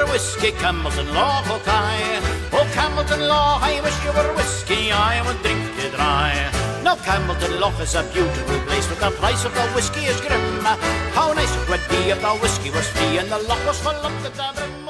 were whiskey, Campbellton Law, Hawkeye. Oh, Campbellton Law, I wish you were whiskey, I would drink it dry. Now Campbellton Loch is a beautiful place, but the price of the whiskey is grim. How nice it would be if the whiskey was free and the loch was full to the brim.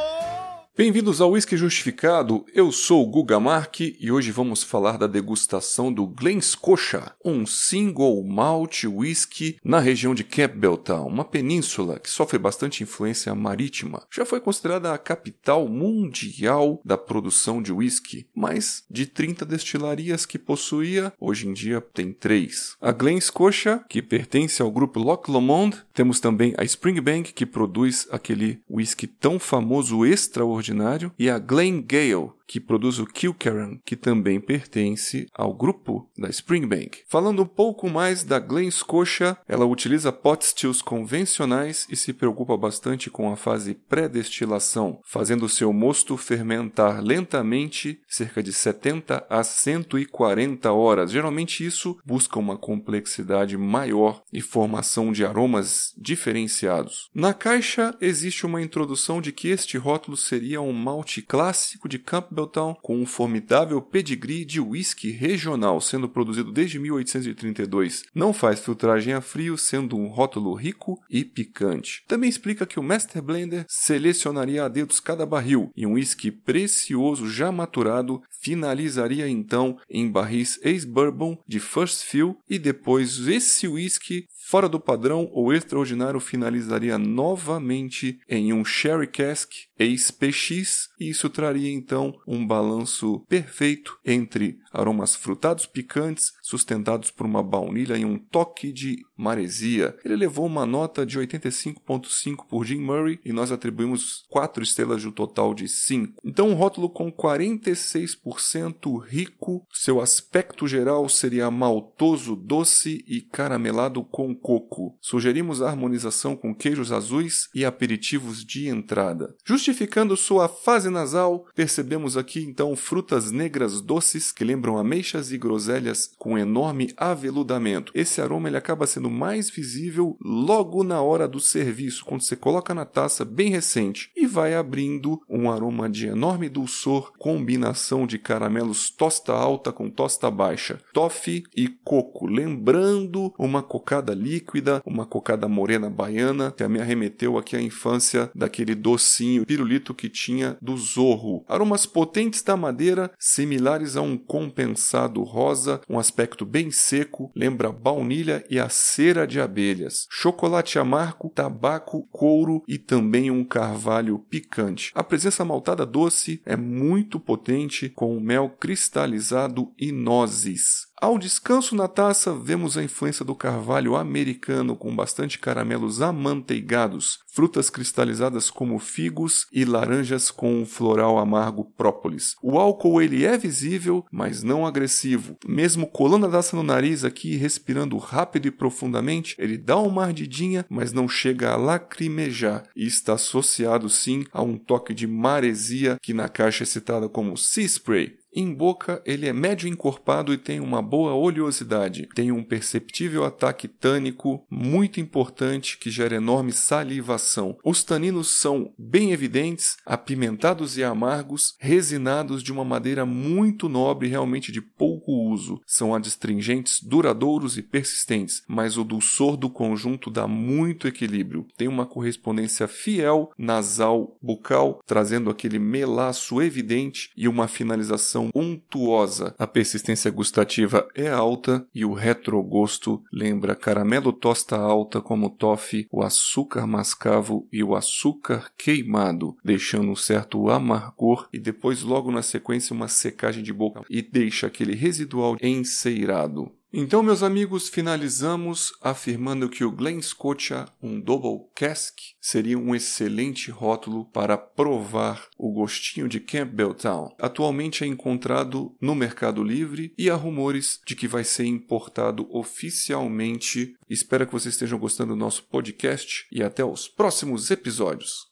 Bem-vindos ao Whisky Justificado, eu sou o Guga Mark e hoje vamos falar da degustação do Glen Scotia, um single malt whisky na região de Campbelltown, uma península que sofre bastante influência marítima. Já foi considerada a capital mundial da produção de whisky, mas de 30 destilarias que possuía, hoje em dia tem 3. A Glen Scotia, que pertence ao grupo Loch Lomond, temos também a Springbank, que produz aquele whisky tão famoso extraordinário extraordinário, e a Glen Gale, que produz o Kilkerran, que também pertence ao grupo da Springbank. Falando um pouco mais da Glen Scotia, ela utiliza pot stills convencionais e se preocupa bastante com a fase pré-destilação, fazendo seu mosto fermentar lentamente cerca de 70 a 140 horas. Geralmente isso busca uma complexidade maior e formação de aromas diferenciados. Na caixa existe uma introdução de que este rótulo seria um malte clássico de Campbell Campbelltown com um formidável pedigree de whisky regional, sendo produzido desde 1832. Não faz filtragem a frio, sendo um rótulo rico e picante. Também explica que o Master Blender selecionaria a dedos cada barril e um whisky precioso já maturado finalizaria então em barris ex-bourbon de First Fill e depois esse whisky fora do padrão ou extraordinário finalizaria novamente em um sherry cask ex-PX e isso traria então um balanço perfeito entre aromas frutados picantes, sustentados por uma baunilha e um toque de maresia. Ele levou uma nota de 85.5 por Jim Murray e nós atribuímos 4 estrelas de um total de 5. Então um rótulo com 46% rico, seu aspecto geral seria maltoso, doce e caramelado com coco. Sugerimos a harmonização com queijos azuis e aperitivos de entrada. Justificando sua fase nasal, percebemos aqui então frutas negras doces que lembram ameixas e groselhas com enorme aveludamento. Esse aroma ele acaba sendo mais visível logo na hora do serviço, quando você coloca na taça bem recente vai abrindo um aroma de enorme dulçor, combinação de caramelos tosta alta com tosta baixa, toffee e coco, lembrando uma cocada líquida, uma cocada morena baiana, que me arremeteu aqui à infância daquele docinho pirulito que tinha do zorro. Aromas potentes da madeira, similares a um compensado rosa, um aspecto bem seco, lembra baunilha e a cera de abelhas, chocolate amargo, tabaco, couro e também um carvalho picante. A presença maltada doce é muito potente com mel cristalizado e nozes. Ao descanso na taça, vemos a influência do carvalho americano com bastante caramelos amanteigados, frutas cristalizadas como figos e laranjas com um floral amargo própolis. O álcool ele é visível, mas não agressivo. Mesmo colando a taça no nariz aqui, respirando rápido e profundamente, ele dá uma ardidinha, mas não chega a lacrimejar e está associado sim a um toque de maresia que na caixa é citada como Sea Spray. Em boca, ele é médio encorpado e tem uma boa oleosidade. Tem um perceptível ataque tânico muito importante que gera enorme salivação. Os taninos são bem evidentes, apimentados e amargos, resinados de uma madeira muito nobre realmente de pouco uso. São adstringentes duradouros e persistentes, mas o dulçor do conjunto dá muito equilíbrio. Tem uma correspondência fiel nasal bucal, trazendo aquele melaço evidente e uma finalização untuosa. A persistência gustativa é alta e o retrogosto lembra caramelo tosta alta como toffee, o açúcar mascavo e o açúcar queimado, deixando um certo amargor e depois logo na sequência uma secagem de boca e deixa aquele residual enceirado. Então, meus amigos, finalizamos afirmando que o Glen Scotia, um Double Cask, seria um excelente rótulo para provar o gostinho de Campbelltown. Atualmente é encontrado no Mercado Livre e há rumores de que vai ser importado oficialmente. Espero que vocês estejam gostando do nosso podcast e até os próximos episódios.